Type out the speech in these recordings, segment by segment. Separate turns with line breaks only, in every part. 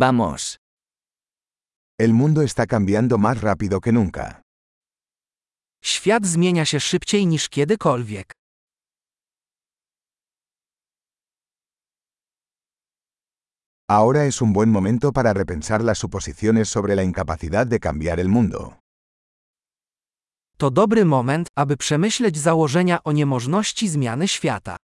Vamos.
El mundo está cambiando más rápido que nunca.
Świat zmienia się szybciej niż kiedykolwiek.
Ahora es un buen momento para repensar las suposiciones sobre la incapacidad de cambiar el mundo.
To dobry moment, aby przemyśleć założenia o niemożności zmiany świata.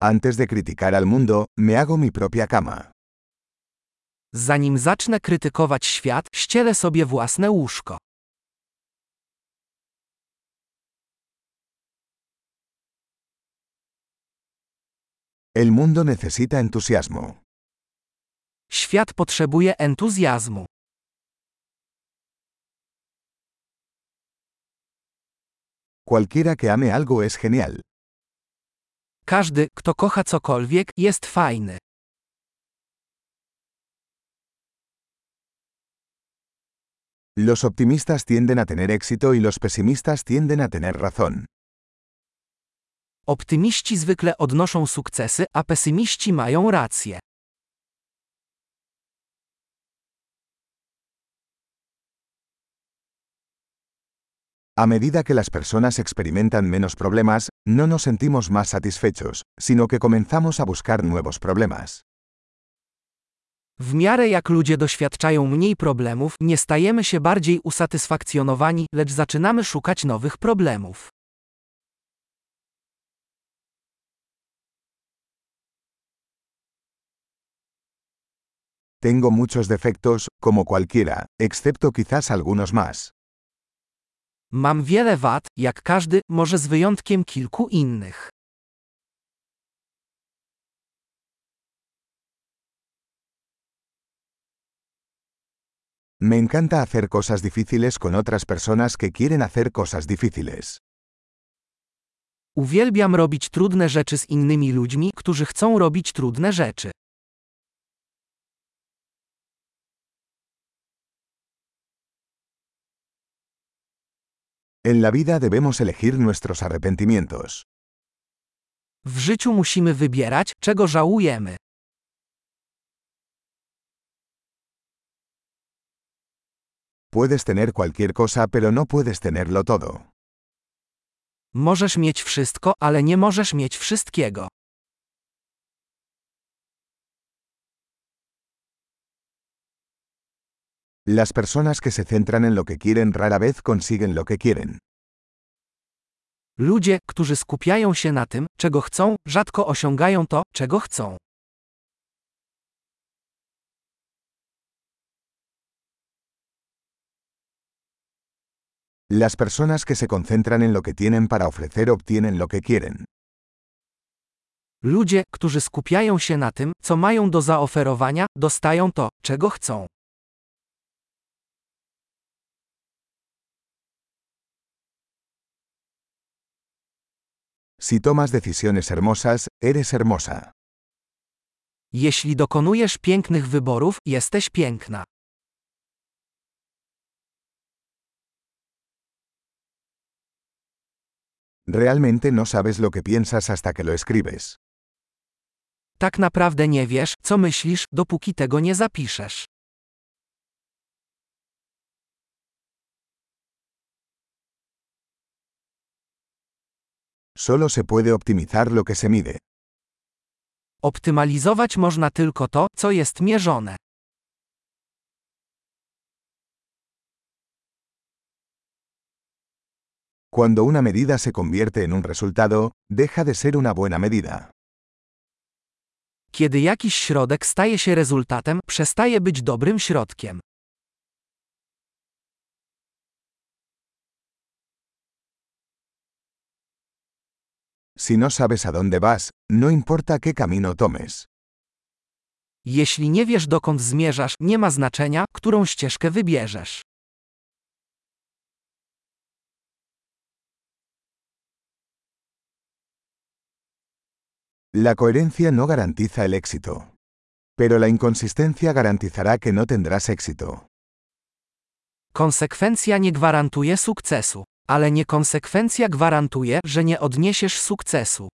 Antes de criticar al mundo, me hago mi propia cama.
Zanim zacznę krytykować świat, ścielę sobie własne łóżko.
El mundo necesita entusiasmo.
Świat potrzebuje entuzjazmu.
Cualquiera que ame algo es genial.
Każdy, kto kocha cokolwiek, jest fajny.
Los optimistas tienden a tener éxito y los pesimistas tienden a tener razón.
Optymiści zwykle odnoszą sukcesy, a pesymiści mają rację.
A medida que las personas experimentan menos problemas, no nos sentimos más satisfechos, sino que comenzamos a buscar nuevos problemas.
W miarę jak ludzie doświadczają mniej problemów, nie stajemy się bardziej usatysfakcjonowani, lecz zaczynamy szukać nowych problemów.
Tengo muchos defectos, como cualquiera, excepto quizás algunos más.
Mam wiele wad, jak każdy, może z wyjątkiem kilku innych.
Me encanta hacer cosas difíciles con otras personas que quieren hacer cosas difíciles.
Uwielbiam robić trudne rzeczy z innymi ludźmi, którzy chcą robić trudne rzeczy.
En la vida debemos elegir nuestros arrepentimientos.
W życiu musimy wybierać, czego żałujemy.
Puedes tener cualquier cosa pero no puedes tenerlo todo.
Możesz mieć wszystko, ale nie możesz mieć wszystkiego.
Las personas que se centran en lo que quieren rara vez consiguen lo que quieren.
Ludzie, którzy skupiają się na tym, czego chcą, rzadko osiągają to, czego chcą.
Las personas que se concentran en lo que tienen para ofrecer obtienen lo que quieren.
Ludzie, którzy skupiają się na tym, co mają do zaoferowania, dostają to, czego chcą.
Si tomas decisiones hermosas, eres hermosa.
Jeśli dokonujesz pięknych wyborów, jesteś piękna.
Realmente no sabes lo que piensas hasta que lo escribes.
Tak naprawdę nie wiesz, co myślisz, dopóki tego nie zapiszesz.
Solo se puede optimizar lo que se mide.
Optymalizować można tylko to, co jest mierzone.
Cuando una medida se convierte en un resultado, deja de ser una buena medida.
Kiedy jakiś środek staje się rezultatem, przestaje być dobrym środkiem.
Si no sabes a dónde vas, no importa qué camino tomes.
Jeśli nie wiesz dokąd zmierzasz, nie ma znaczenia, którą ścieżkę wybierzesz.
La coherencia no garantiza el éxito. Pero la inconsistencia garantizará que no tendrás éxito.
Konsekwencja nie gwarantuje sukcesu. Ale niekonsekwencja gwarantuje, że nie odniesiesz sukcesu.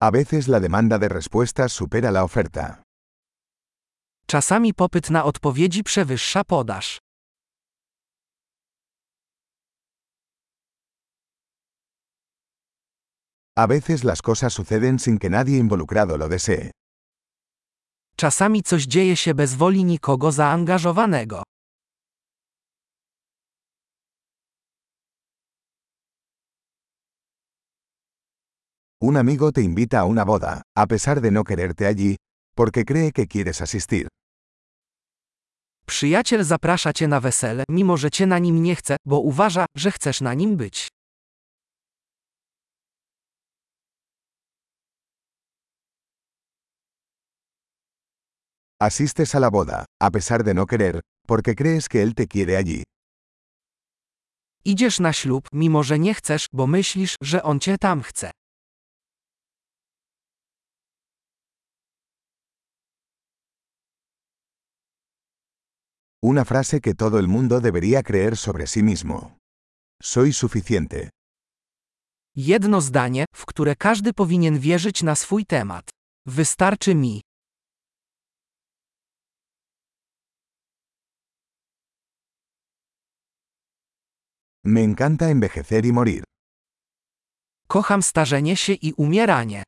A veces la demanda de respuestas supera la oferta.
Czasami popyt na odpowiedzi przewyższa podaż.
A veces las cosas suceden sin que nadie involucrado lo desee.
Czasami coś dzieje się bez woli nikogo zaangażowanego.
Un amigo te invita a una boda, a pesar de no quererte allí, porque cree que quieres asistir.
Przyjaciel zaprasza cię na wesele, mimo że cię na nim nie chce, bo uważa, że chcesz na nim być.
Asistes a la boda, a pesar de no querer, porque crees que él te quiere allí.
Idziesz na ślub, mimo że nie chcesz, bo myślisz, że on cię tam chce.
Una frase que todo el mundo debería creer sobre sí mismo. Soy suficiente.
Jedno zdanie, w które każdy powinien wierzyć na swój temat. Wystarczy mi.
Me encanta envejecer y morir.
Kocham starzenie się i umieranie.